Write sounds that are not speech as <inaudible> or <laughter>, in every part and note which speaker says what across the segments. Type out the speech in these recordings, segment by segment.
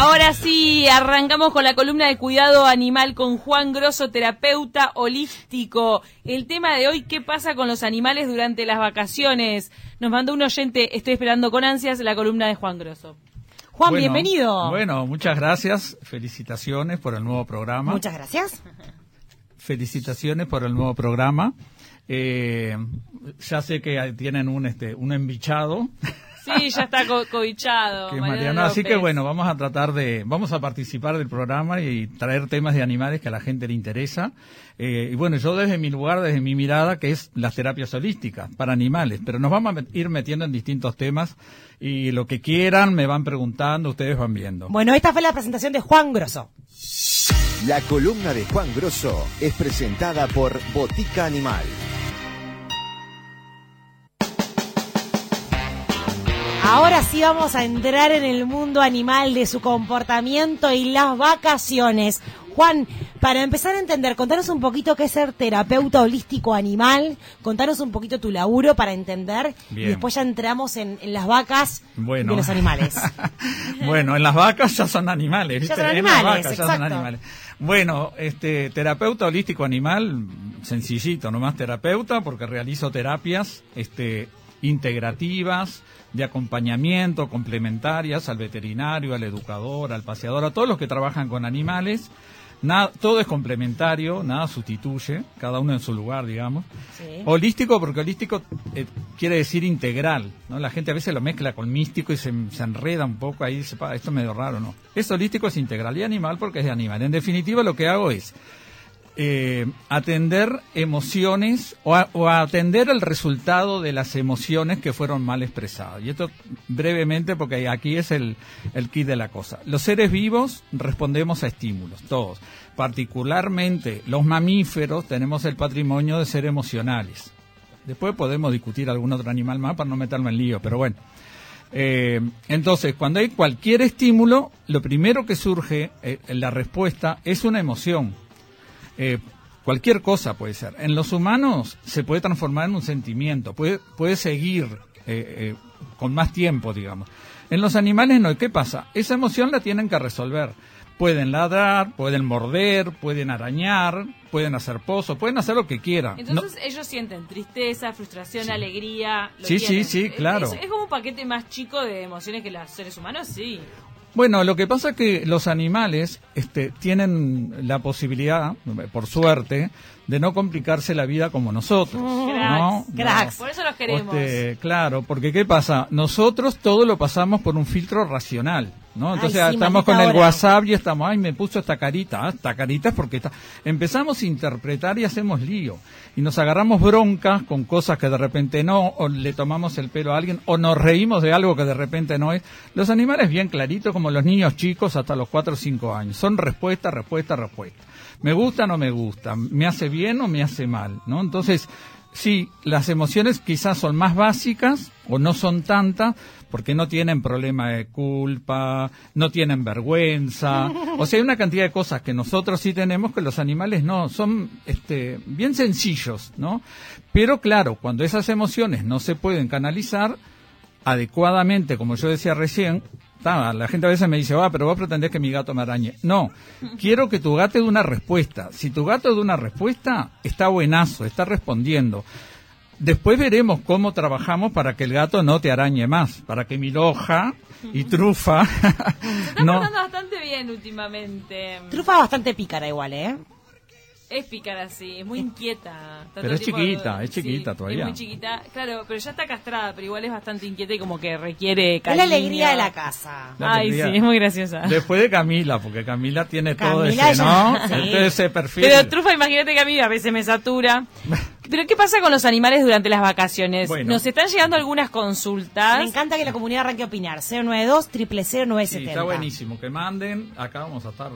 Speaker 1: Ahora sí, arrancamos con la columna de cuidado animal con Juan Grosso, terapeuta holístico. El tema de hoy, ¿qué pasa con los animales durante las vacaciones? Nos mandó un oyente, estoy esperando con ansias, la columna de Juan Grosso. Juan,
Speaker 2: Bueno,
Speaker 1: bienvenido.
Speaker 2: Bueno, muchas gracias. Felicitaciones por el nuevo programa.
Speaker 3: Muchas gracias.
Speaker 2: Felicitaciones por el nuevo programa. Eh, ya sé que tienen un este un embichado
Speaker 1: Sí, ya está co cobichado.
Speaker 2: que es
Speaker 1: Mariano
Speaker 2: Mariano, así que bueno, vamos a tratar de vamos a participar del programa y traer temas de animales que a la gente le interesa. Eh, y bueno, yo desde mi lugar, desde mi mirada, que es las terapias holísticas para animales, pero nos vamos a met- ir metiendo en distintos temas y lo que quieran me van preguntando, ustedes van viendo.
Speaker 3: Bueno, esta fue la presentación de Juan Grosso.
Speaker 4: La columna de Juan Grosso es presentada por Botica Animal.
Speaker 3: Ahora sí vamos a entrar en el mundo animal de su comportamiento y las vacaciones. Juan, para empezar a entender, contanos un poquito qué es ser terapeuta holístico animal, contanos un poquito tu laburo para entender
Speaker 2: Bien.
Speaker 3: y después ya entramos en, en las vacas
Speaker 2: Bueno.
Speaker 3: de los animales. <laughs>
Speaker 2: bueno, en las vacas ya son animales, ¿viste?
Speaker 3: Ya son
Speaker 2: En las
Speaker 3: animales,
Speaker 2: vacas ya son
Speaker 3: exacto.
Speaker 2: animales. Bueno, este terapeuta holístico animal, sencillito, nomás terapeuta, porque realizo terapias este, integrativas, de acompañamiento, complementarias al veterinario, al educador, al paseador, a todos los que trabajan con animales. Nada, todo es complementario, nada sustituye, cada uno en su lugar, digamos.
Speaker 3: Sí.
Speaker 2: Holístico, porque holístico eh, quiere decir integral, ¿no? La gente a veces lo mezcla con místico y se, se enreda un poco ahí, dice, "Pa, esto es medio raro, ¿no? Es holístico, es integral y animal porque es de animal. En definitiva, lo que hago es eh, atender emociones o, a- o atender el resultado de las emociones que fueron mal expresadas. Y esto brevemente porque aquí es el, el kit de la cosa. Los seres vivos respondemos a estímulos, todos. Particularmente los mamíferos tenemos el patrimonio de ser emocionales. Después podemos discutir algún otro animal más para no meterme en lío, pero bueno. Eh, entonces, cuando hay cualquier estímulo, lo primero que surge eh, la respuesta es una emoción. Eh, cualquier cosa puede ser. En los humanos se puede transformar en un sentimiento, puede, puede seguir eh, eh, con más tiempo, digamos. En los animales no. ¿Y qué pasa? Esa emoción la tienen que resolver. Pueden ladrar, pueden morder, pueden arañar, pueden hacer pozos, pueden hacer lo que quieran. No-
Speaker 1: Entonces ellos sienten tristeza, frustración, alegría. lo
Speaker 2: Sí, sí,
Speaker 1: tienen.
Speaker 2: sí, claro.
Speaker 1: Es, es como un paquete más chico de emociones que los seres humanos, sí.
Speaker 2: Bueno, lo que pasa es que los animales este, tienen la posibilidad, por suerte, de no complicarse la vida como nosotros. ¿no?
Speaker 1: Cracks.
Speaker 3: Cracks.
Speaker 1: Por eso los queremos.
Speaker 2: Este, claro, porque ¿qué pasa? Nosotros todo lo pasamos por un filtro racional, ¿no? Entonces
Speaker 3: Ay, sí,
Speaker 2: estamos con el
Speaker 3: hora.
Speaker 2: WhatsApp y estamos, ay, me puso esta carita, ah, esta carita es porque está... Empezamos a interpretar y hacemos lío. Y nos agarramos broncas con cosas que de repente no, o le tomamos el pelo a alguien, o nos reímos de algo que de repente no es. Los animales bien claritos, como los niños chicos hasta los 4 o 5 años. Son respuesta, respuesta, respuesta. Me gusta o no me gusta, me hace bien o me hace mal, ¿no? Entonces, Sí, las emociones quizás son más básicas o no son tantas porque no tienen problema de culpa, no tienen vergüenza. O sea, hay una cantidad de cosas que nosotros sí tenemos que los animales no. Son este, bien sencillos, ¿no? Pero claro, cuando esas emociones no se pueden canalizar adecuadamente, como yo decía recién, la gente a veces me dice, ah, pero vos pretendés que mi gato me arañe. No, quiero que tu gato dé una respuesta. Si tu gato da una respuesta, está buenazo, está respondiendo. Después veremos cómo trabajamos para que el gato no te arañe más, para que mi loja y trufa <laughs>
Speaker 1: Se está <laughs>
Speaker 2: no,
Speaker 1: portando bastante bien últimamente.
Speaker 3: Trufa bastante pícara igual, ¿eh?
Speaker 1: Es pícara, sí, es muy inquieta. Está
Speaker 2: Pero es chiquita, es
Speaker 1: sí,
Speaker 2: chiquita todavía.
Speaker 1: Es muy chiquita, claro, pero ya está castrada, pero igual es bastante inquieta y como que requiere
Speaker 3: Es
Speaker 1: cariño.
Speaker 3: la alegría de la casa.
Speaker 2: La
Speaker 1: Ay,
Speaker 2: alegría.
Speaker 1: sí, es muy graciosa.
Speaker 2: Después de Camila, porque Camila tiene todo ese,
Speaker 3: ya-
Speaker 2: ¿no? <laughs>
Speaker 3: sí.
Speaker 2: Este, ese perfil.
Speaker 1: Pero Trufa, imagínate que a mí a veces me satura. Pero ¿qué pasa con los animales durante las vacaciones?
Speaker 2: Bueno.
Speaker 1: Nos están llegando algunas consultas.
Speaker 3: Me encanta que la comunidad arranque a opinar. 092 triple 0970.
Speaker 2: Sí, está buenísimo. Que manden, acá vamos a estar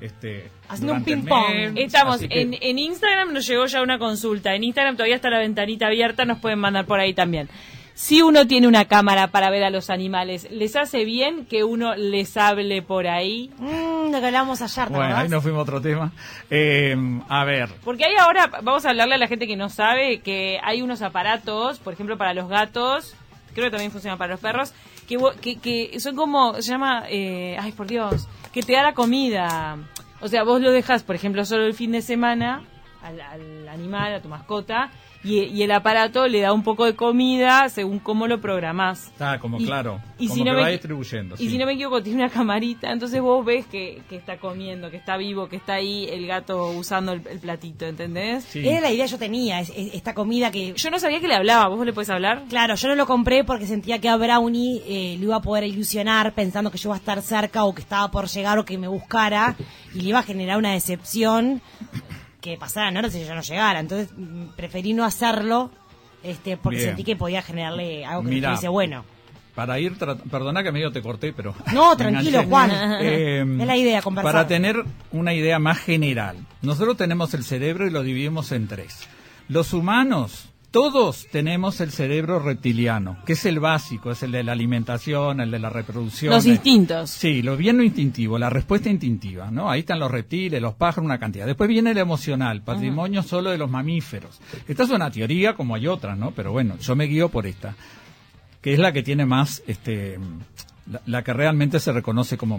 Speaker 2: este,
Speaker 3: Haciendo un ping-pong.
Speaker 2: mes,
Speaker 1: Estamos
Speaker 2: que-
Speaker 1: en, en Instagram, nos llegó ya una consulta. En Instagram todavía está la ventanita abierta, nos pueden mandar por ahí también. Si uno tiene una cámara para ver a los animales, ¿les hace bien que uno les hable por ahí?
Speaker 3: Mm, lo que hablábamos ayer, ¿te
Speaker 2: Bueno, ahí nos fuimos a otro tema. Eh, a ver,
Speaker 1: Porque hay ahora, vamos a hablarle a la gente que no sabe, que hay unos aparatos, por ejemplo, para los gatos, creo que también funciona para los perros, que, que, que son como, se llama, eh, ay por Dios, que te da la comida. O sea, vos lo dejas, por ejemplo, solo el fin de semana al, al animal, a tu mascota, y, y el aparato le da un poco de comida según cómo lo programás.
Speaker 2: Está como
Speaker 1: Y-
Speaker 2: claro,
Speaker 1: y
Speaker 2: como
Speaker 1: si no
Speaker 2: que
Speaker 1: me
Speaker 2: va distribuyendo.
Speaker 1: Y
Speaker 2: sí.
Speaker 1: si no me equivoco, tiene una camarita, entonces vos ves que, que está comiendo, que está vivo, que está ahí el gato usando el, el platito, ¿entendés?
Speaker 2: Sí.
Speaker 3: Era la idea que yo tenía, es- es- esta comida que...
Speaker 1: Yo no sabía que le hablaba, ¿vos le podés hablar?
Speaker 3: Claro, yo no lo compré porque sentía que a Brownie eh, lo iba a poder ilusionar pensando que yo iba a estar cerca o que estaba por llegar o que me buscara y le iba a generar una decepción que pasaran horas y yo no llegara. Entonces mm, preferí no hacerlo este porque
Speaker 2: Bien.
Speaker 3: sentí que podía generarle algo que
Speaker 2: Mirá.
Speaker 3: me estuviese bueno.
Speaker 2: Para ir, perdona que medio te corté, pero...
Speaker 3: No, <laughs> tranquilo. Juan.
Speaker 2: Eh,
Speaker 3: es la idea, conversar.
Speaker 2: Para tener una idea más general, nosotros tenemos el cerebro y lo dividimos en tres. Los humanos, todos tenemos el cerebro reptiliano, que es el básico, es el de la alimentación, el de la reproducción.
Speaker 1: Los instintos.
Speaker 2: Sí, lo bien lo instintivo, la respuesta instintiva, ¿no? Ahí están los reptiles, los pájaros, una cantidad. Después viene el emocional, patrimonio solo de los mamíferos. Esta es una teoría como hay otras, ¿no? Pero bueno, yo me guío por esta, que es la que tiene más, este, la, que realmente se reconoce como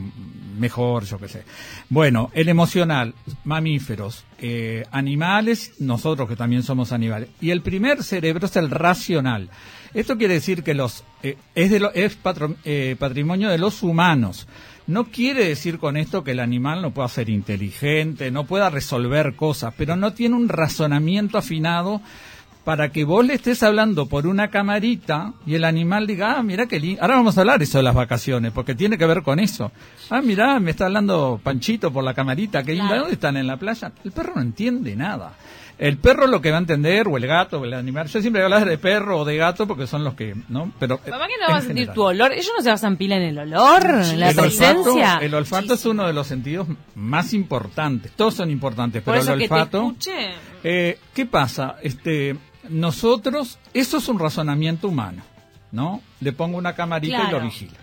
Speaker 2: mejor, yo qué sé. Bueno, el emocional, mamíferos, eh, animales, nosotros que también somos animales. Y el primer cerebro es el racional. Esto quiere decir que los eh, es, de lo- es patro- eh, patrimonio de los humanos. No quiere decir con esto que el animal no pueda ser inteligente, no pueda resolver cosas, pero no tiene un razonamiento afinado para que vos le estés hablando por una camarita y el animal diga, ah, mira qué lindo. Ahora vamos a hablar eso de las vacaciones, porque tiene que ver con eso. Ah, mira, me está hablando Panchito por la camarita, qué linda.
Speaker 3: Claro.
Speaker 2: ¿Dónde están en la playa? El perro no entiende nada. El perro lo que va a entender, o el gato, o el animal. Yo siempre voy a hablar de perro o de gato porque son los que, ¿no? Pero. eh,
Speaker 1: Mamá que no va a sentir
Speaker 2: general.
Speaker 1: tu olor. ¿Ellos no se basan pila en el olor? ¿En la
Speaker 2: el olfato,
Speaker 1: presencia?
Speaker 2: el olfato es uno de los sentidos más importantes. Todos son importantes,
Speaker 1: Por
Speaker 2: pero el
Speaker 1: que te
Speaker 2: olfato.
Speaker 1: escuche.
Speaker 2: Eh, ¿Qué pasa? Este, nosotros, eso es un razonamiento humano, ¿no? Le pongo una camarita y lo vigila.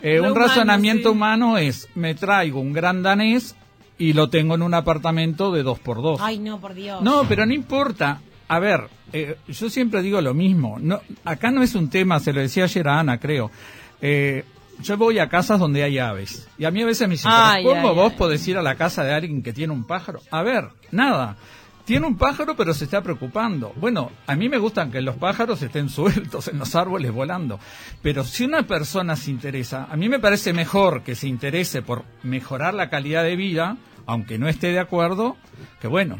Speaker 2: Eh,
Speaker 1: Lo
Speaker 2: un
Speaker 1: humano,
Speaker 2: razonamiento
Speaker 1: sí.
Speaker 2: humano es, me traigo un gran danés y lo tengo en un apartamento de dos por dos.
Speaker 3: Ay, no, por Dios.
Speaker 2: No, pero no importa. A ver, eh, yo siempre digo lo mismo. No, acá no es un tema, se lo decía ayer a Ana, creo. Eh, yo voy a casas donde hay aves. Y a mí a veces me dicen, ¿pero
Speaker 1: Ay,
Speaker 2: ¿cómo
Speaker 1: ay,
Speaker 2: vos
Speaker 1: ay.
Speaker 2: podés ir a la casa de alguien que tiene un pájaro? A ver, nada. Tiene un pájaro, pero se está preocupando. Bueno, a mí me gustan que los pájaros estén <laughs> sueltos en los árboles volando. Pero si una persona se interesa, a mí me parece mejor que se interese por mejorar la calidad de vida, aunque no esté de acuerdo, que bueno,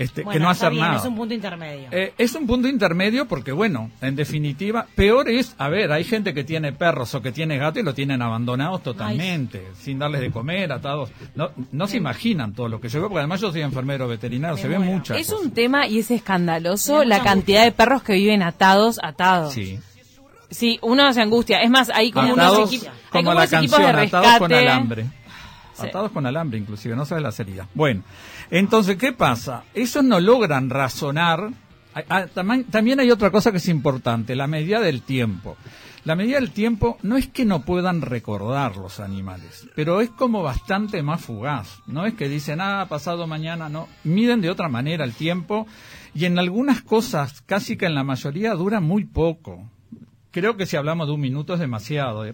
Speaker 2: este,
Speaker 3: Bueno,
Speaker 2: que no
Speaker 3: está
Speaker 2: hacer
Speaker 3: bien,
Speaker 2: nada.
Speaker 3: Es un punto intermedio.
Speaker 2: Eh, es un punto intermedio porque, bueno, en definitiva, peor es, a ver, hay gente que tiene perros o que tiene gatos y lo tienen abandonados totalmente, sin darles de comer, atados. No, no se imaginan todo lo que yo veo, porque además yo soy enfermero veterinario,
Speaker 3: Me
Speaker 2: se ve muchas
Speaker 1: Es
Speaker 2: cosas.
Speaker 1: un tema y es escandaloso la
Speaker 3: mucha
Speaker 1: cantidad de perros que viven atados, atados.
Speaker 2: Sí.
Speaker 1: Sí, uno se angustia. Es más, hay como
Speaker 2: Atados,
Speaker 1: unos, equi- hay
Speaker 2: como
Speaker 1: como
Speaker 2: la
Speaker 1: unos equipos de
Speaker 2: canción,
Speaker 1: rescate.
Speaker 2: atados con alambre. Atados con alambre, inclusive, no sabes la heridas. Bueno, entonces, ¿qué pasa? Ellos no logran razonar. También, hay otra cosa que es importante, la medida del tiempo. La medida del tiempo no es que no puedan recordar los animales, pero es como bastante más fugaz. No es que dicen, ah, pasado mañana, no. Miden de otra manera el tiempo y en algunas cosas, casi que en la mayoría, dura muy poco. Creo que si hablamos de un minuto es demasiado.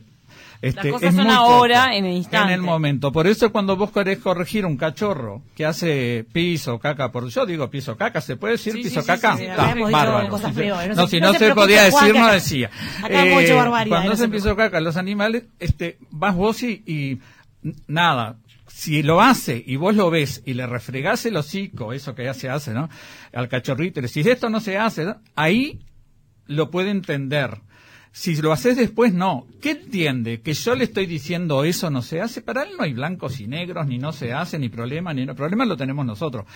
Speaker 2: Eh. Este,
Speaker 1: cosas
Speaker 2: es
Speaker 1: son ahora, en el instante.
Speaker 2: En el momento. Por eso cuando vos querés corregir un cachorro que hace piso, caca, por yo digo piso, caca, ¿se puede decir
Speaker 1: Sí,
Speaker 2: piso,
Speaker 1: sí,
Speaker 2: caca?
Speaker 1: sí,
Speaker 3: dicho
Speaker 2: bárbaro.
Speaker 3: cosas. No
Speaker 2: si
Speaker 3: no se
Speaker 2: podía decir, no decía.
Speaker 3: acá hemos hecho barbaridades,
Speaker 2: Cuando hacen
Speaker 3: se
Speaker 2: piso, caca, los animales, este, vas vos y, y nada, si lo hace y vos lo ves y le refregás el hocico, eso que ya se hace, ¿no? Al cachorrito, y le decís, esto no se hace, ¿no? ahí lo puede entender. Si lo haces después, no. ¿Qué entiende? Que yo le estoy diciendo eso no se hace. Para él no hay blancos y negros, ni no se hace, ni problema, ni no. problema lo tenemos nosotros.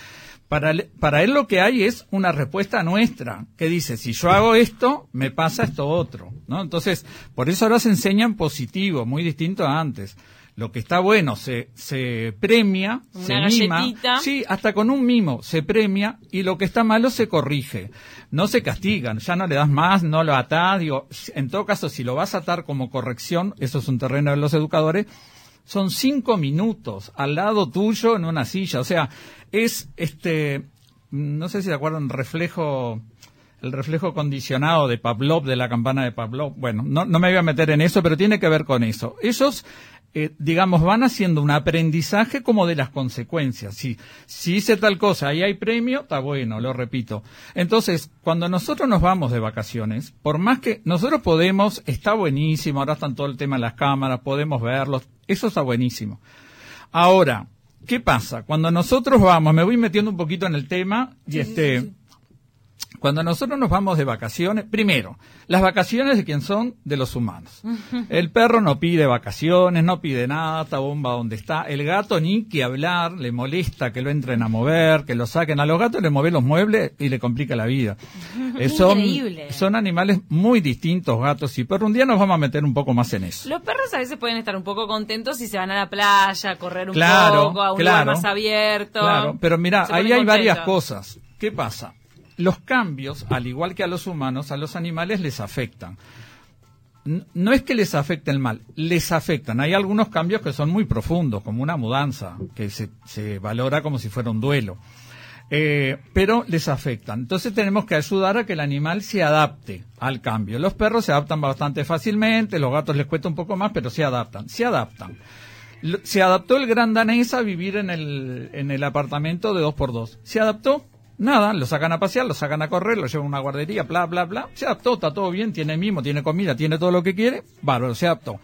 Speaker 2: Para él, para él lo que hay es una respuesta nuestra, que dice, si yo hago esto, me pasa esto otro, ¿no? Entonces, por eso ahora se enseña en positivo, muy distinto a antes. Lo que está bueno se, se premia,
Speaker 1: Una
Speaker 2: se mima.
Speaker 1: galletita.
Speaker 2: Sí, hasta con un mimo se premia y lo que está malo se corrige. No se castigan, ya no le das más, no lo atás. Digo, en todo caso, si lo vas a atar como corrección, eso es un terreno de los educadores, son cinco minutos al lado tuyo en una silla. O sea, es este, no sé si se acuerdan, reflejo, el reflejo condicionado de Pavlov, de la campana de Pavlov. Bueno, no, no me voy a meter en eso, pero tiene que ver con eso. Ellos, eh, digamos, van haciendo un aprendizaje como de las consecuencias. Si, si hice tal cosa, ahí hay premio, está bueno, lo repito. Entonces, cuando nosotros nos vamos de vacaciones, por más que nosotros podemos, está buenísimo, ahora están todo el tema de las cámaras, podemos verlos, eso está buenísimo. Ahora, ¿qué pasa? Cuando nosotros vamos, me voy metiendo un poquito en el tema y este, cuando nosotros nos vamos de vacaciones, primero, las vacaciones de quién son? De los humanos. El perro no pide vacaciones, no pide nada, está bomba donde está. El gato ni que hablar, le molesta que lo entren a mover, que lo saquen. A los gatos le mueven los muebles y le complica la vida. Eh, son,
Speaker 3: Increíble.
Speaker 2: son animales muy distintos, gatos y perros. Un día nos vamos a meter un poco más en eso.
Speaker 1: Los perros a veces pueden estar un poco contentos si se van a la playa, a correr un
Speaker 2: Claro,
Speaker 1: poco, a un lugar más abierto.
Speaker 2: Claro, pero mira, ahí hay varias cosas. ¿Qué pasa? Los cambios, al igual que a los humanos, a los animales les afectan. No es que les afecte el mal, les afectan. Hay algunos cambios que son muy profundos, como una mudanza, que se, se valora como si fuera un duelo. Eh, pero les afectan. Entonces tenemos que ayudar a que el animal se adapte al cambio. Los perros se adaptan bastante fácilmente, los gatos les cuesta un poco más, pero se adaptan, se adaptan. Se adaptó el gran danés a vivir en el, en el apartamento de dos por dos. ¿Se adaptó? Nada, lo sacan a pasear, lo sacan a correr, lo llevan a una guardería, bla, bla, bla. Se adaptó, está todo bien, tiene mimo, tiene comida, tiene todo lo que quiere. Bárbaro, se adaptó.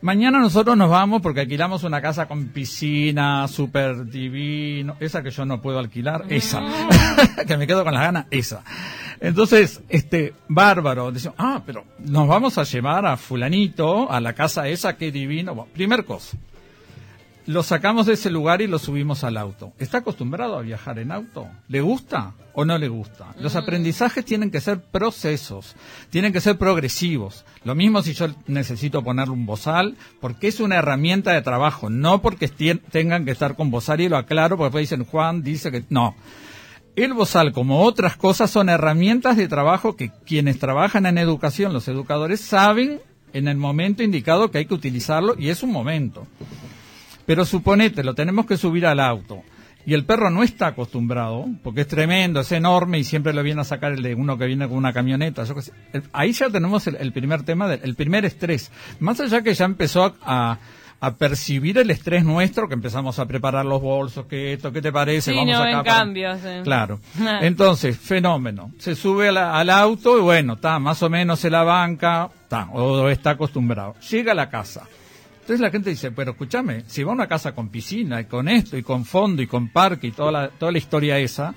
Speaker 2: Mañana nosotros nos vamos porque alquilamos una casa con piscina, súper divino. Esa que yo no puedo alquilar, esa. <laughs> que me quedo con las ganas, esa. Entonces, este, bárbaro. Decimos, ah, pero nos vamos a llevar a fulanito, a la casa esa, qué divino. Bueno, primer cosa. Lo sacamos de ese lugar y lo subimos al auto. ¿Está acostumbrado a viajar en auto? ¿Le gusta o no le gusta? Los aprendizajes tienen que ser procesos, tienen que ser progresivos. Lo mismo si yo necesito ponerle un bozal, porque es una herramienta de trabajo, no porque tengan que estar con bozal y lo aclaro, porque después dicen Juan dice que no. El bozal, como otras cosas, son herramientas de trabajo que quienes trabajan en educación, los educadores, saben en el momento indicado que hay que utilizarlo y es un momento. Pero suponete, lo tenemos que subir al auto. Y el perro no está acostumbrado, porque es tremendo, es enorme y siempre lo viene a sacar el de uno que viene con una camioneta. yo ahí ya tenemos el, el primer tema, del, el primer estrés. Más allá que ya empezó a, percibir el estrés nuestro, que empezamos a preparar los bolsos, que esto, ¿qué te parece?
Speaker 1: Sí,
Speaker 2: Vamos
Speaker 1: no
Speaker 2: acá para-
Speaker 1: sí.
Speaker 2: Claro. <laughs> Entonces, fenómeno. Se sube la- al auto y bueno, está, más o menos se la banca, está, o está acostumbrado. Llega a la casa. Entonces la gente dice, pero escúchame, si va a una casa con piscina y con esto y con fondo y con parque y toda la, toda la historia esa,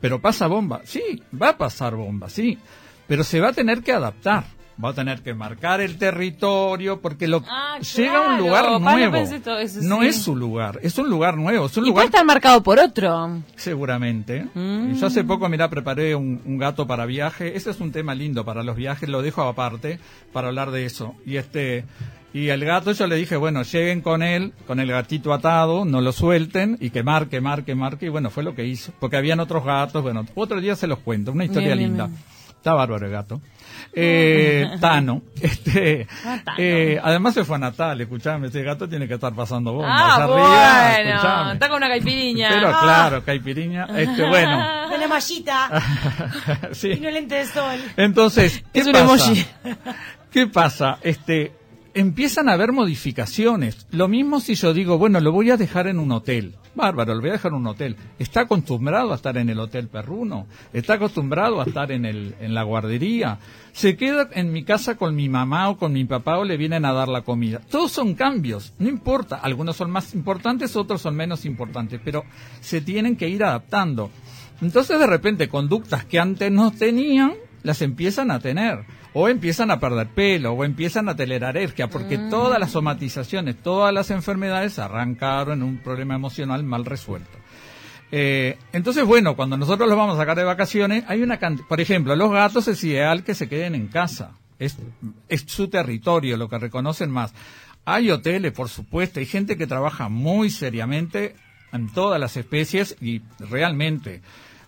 Speaker 2: pero pasa bomba. Sí, va a pasar bomba, sí, pero se va a tener que adaptar. Va a tener que marcar el territorio porque lo
Speaker 1: Ah,
Speaker 2: llega a un lugar
Speaker 1: no
Speaker 2: nuevo.
Speaker 1: pensé todo eso,
Speaker 2: no
Speaker 1: sí.
Speaker 2: es su lugar, es un lugar nuevo, es un
Speaker 1: Y
Speaker 2: lugar
Speaker 1: puede estar marcado por otro.
Speaker 2: Seguramente.
Speaker 1: Mm.
Speaker 2: Yo hace poco, mira, preparé un, un gato para viaje. Ese es un tema lindo para los viajes, lo dejo aparte para hablar de eso. Y este y el gato yo le dije, bueno, lleguen con él, con el gatito atado, no lo suelten y que marque, marque, marque. Y bueno, fue lo que hizo. Porque habían otros gatos, bueno, otro día se los cuento, una historia
Speaker 1: Bien,
Speaker 2: linda.
Speaker 1: bien.
Speaker 2: Está bárbaro el gato. Eh, <laughs> Tano. Este,
Speaker 1: Ah,
Speaker 2: eh, además se fue a Natal, escuchame, ese gato tiene que estar pasando bombas.
Speaker 1: Ah, bueno.
Speaker 2: escuchame.
Speaker 1: Está con una caipiriña.
Speaker 2: Pero
Speaker 1: Ah.
Speaker 2: claro, caipiriña. Este, bueno. <laughs>
Speaker 3: Con la mallita <laughs>
Speaker 2: sí.
Speaker 3: y no lente de sol.
Speaker 2: Entonces, ¿qué
Speaker 1: Es
Speaker 2: pasa?
Speaker 1: emoji.
Speaker 2: ¿Qué pasa? Este, empiezan a haber modificaciones. Lo mismo si yo digo, bueno, lo voy a dejar en un hotel. Bárbaro, lo voy a dejar en un hotel. ¿Está acostumbrado a estar en el hotel perruno? ¿Está acostumbrado a estar en, el, en la guardería? ¿Se queda en mi casa con mi mamá o con mi papá o le vienen a dar la comida? Todos son cambios, no importa. Algunos son más importantes, otros son menos importantes, pero se tienen que ir adaptando. Entonces, de repente, conductas que antes no tenían, las empiezan a tener. O empiezan a perder pelo, o empiezan a tener alergia, porque todas las somatizaciones, todas las enfermedades arrancaron en un problema emocional mal resuelto. Eh, entonces, bueno, cuando nosotros los vamos a sacar de vacaciones, hay una cantidad, por ejemplo, los gatos es ideal que se queden en casa. Es, es su territorio, lo que reconocen más. Hay hoteles, por supuesto, hay gente que trabaja muy seriamente en todas las especies y realmente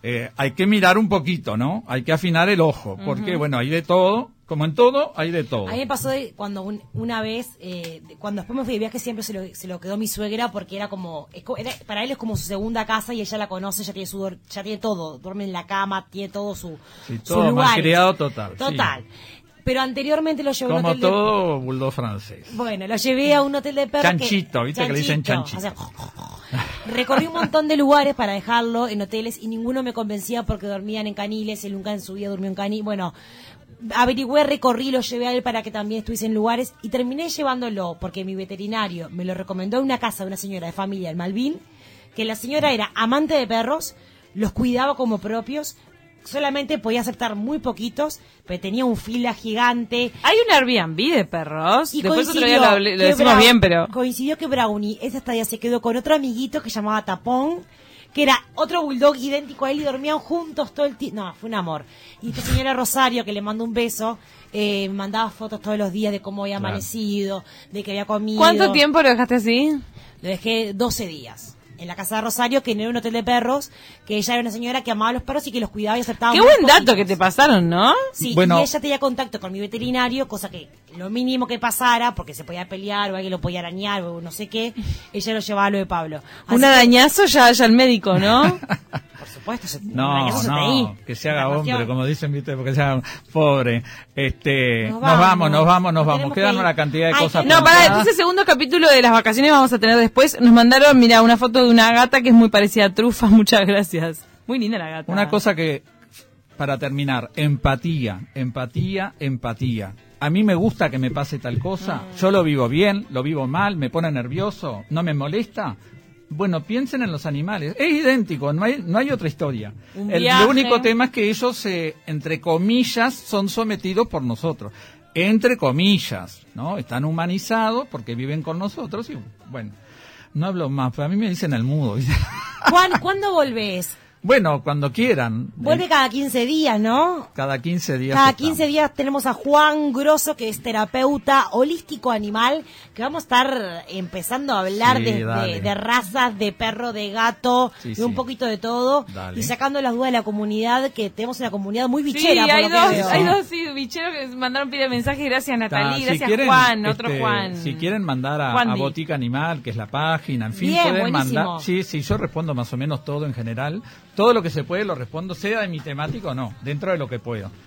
Speaker 2: eh, hay que mirar un poquito, ¿no? Hay que afinar el ojo, porque bueno, hay de todo Como en todo, hay de todo.
Speaker 3: A mí me pasó de cuando un- una vez, eh, de- cuando después me fui de viaje, siempre se lo, se lo quedó mi suegra porque era como, es era- para él es como su segunda casa y ella la conoce, ya tiene su, ya tiene todo, duerme en la cama, tiene todo su,
Speaker 2: Sí,
Speaker 3: su
Speaker 2: todo
Speaker 3: lugar.
Speaker 2: malcriado total, sí.
Speaker 3: Total. Pero anteriormente lo llevé a un
Speaker 2: Como
Speaker 3: hotel de-
Speaker 2: todo bulldog francés.
Speaker 3: Bueno, lo llevé a un hotel de perros. que-
Speaker 2: Chanchito, ¿viste que le dicen chanchito?
Speaker 3: o sea, <laughs> recorrí un montón de lugares para dejarlo en hoteles y ninguno me convencía porque dormían en caniles, él nunca en su vida durmió en caniles. Bueno, averigüé, recorrí, lo llevé a él para que también estuviese en lugares y terminé llevándolo porque mi veterinario me lo recomendó en una casa de una señora de familia en Malvin, que la señora era amante de perros, los cuidaba como propios, solamente podía aceptar muy poquitos, pero tenía un fila gigante,
Speaker 1: Hay un Airbnb de perros.
Speaker 3: y
Speaker 1: Después otro día lo, lo decimos bien, pero.
Speaker 3: Coincidió que Brownie, esa estadía se quedó con otro amiguito que llamaba Tapón, que era otro bulldog idéntico a él y dormían juntos todo el tiempo. No, fue un amor. Y esta señora Rosario, que le mandó un beso, eh, me mandaba fotos todos los días de cómo había
Speaker 2: Claro.
Speaker 3: amanecido, de que había comido.
Speaker 1: ¿Cuánto tiempo lo dejaste así?
Speaker 3: Lo dejé 12 días. En la casa de Rosario, que no era un hotel de perros, que ella era una señora que amaba a los perros y que los cuidaba y aceptaba
Speaker 1: Qué buen dato que te pasaron, ¿no?
Speaker 3: Sí,
Speaker 2: Bueno.
Speaker 3: y ella tenía contacto con mi veterinario, cosa que lo mínimo que pasara, porque se podía pelear o alguien lo podía arañar o no sé qué, ella lo llevaba a lo de Pablo. Así
Speaker 1: Un
Speaker 3: que,
Speaker 1: arañazo ya, ya al médico, ¿no? <laughs>
Speaker 3: Por supuesto, se,
Speaker 2: No, no,
Speaker 3: di.
Speaker 2: que se haga hombre,
Speaker 3: cuestión.
Speaker 2: como dicen, viste, porque se haga pobre. Este,
Speaker 3: Nos
Speaker 2: vamos, nos vamos, nos
Speaker 3: nos
Speaker 2: vamos. Quedan
Speaker 3: que
Speaker 2: una cantidad de
Speaker 3: Ay,
Speaker 2: cosas.
Speaker 1: No, para, entonces segundo capítulo de las vacaciones vamos a tener después. Nos mandaron, mira, una foto de una gata que es muy parecida a Trufa. <laughs> Muchas gracias. Muy linda la gata.
Speaker 2: Una cosa que, para terminar, empatía, empatía, empatía. A mí me gusta que me pase tal cosa, yo lo vivo bien, lo vivo mal, me pone nervioso, no me molesta. Bueno, piensen en los animales. Es idéntico, no hay, no hay otra historia. El, único tema es que ellos, eh, entre comillas, son sometidos por nosotros. Entre comillas, ¿no? Están humanizados porque viven con nosotros y, bueno, no hablo más, pero a mí me dicen el mudo.
Speaker 3: ¿cuándo volvés?
Speaker 2: Bueno, cuando quieran.
Speaker 3: Vuelve
Speaker 2: Eh,
Speaker 3: cada 15 días, ¿no?
Speaker 2: cada 15 días.
Speaker 3: Cada
Speaker 2: estamos.
Speaker 3: 15 días tenemos a Juan Grosso, que es terapeuta holístico animal, que vamos a estar empezando a hablar
Speaker 2: Sí,
Speaker 3: de, de- razas, de perro, de gato,
Speaker 2: Sí,
Speaker 3: de un
Speaker 2: sí.
Speaker 3: poquito de todo,
Speaker 2: Dale.
Speaker 3: y sacando las dudas de la comunidad, que tenemos una comunidad muy
Speaker 1: Sí,
Speaker 3: bichera. por
Speaker 1: hay
Speaker 3: lo que
Speaker 1: dos, hay dos sí, bicheros que mandaron pide mensaje. Gracias Natalie,
Speaker 2: Ta,
Speaker 1: gracias Juan, otro
Speaker 2: este,
Speaker 1: Juan.
Speaker 2: Si quieren mandar a. Botica Animal, que es la página, en fin,
Speaker 3: Bien,
Speaker 2: pueden
Speaker 3: buenísimo.
Speaker 2: mandar. Sí, sí, yo respondo más o menos todo en general. Todo lo que se puede lo respondo, sea de mi temática o no, dentro de lo que puedo.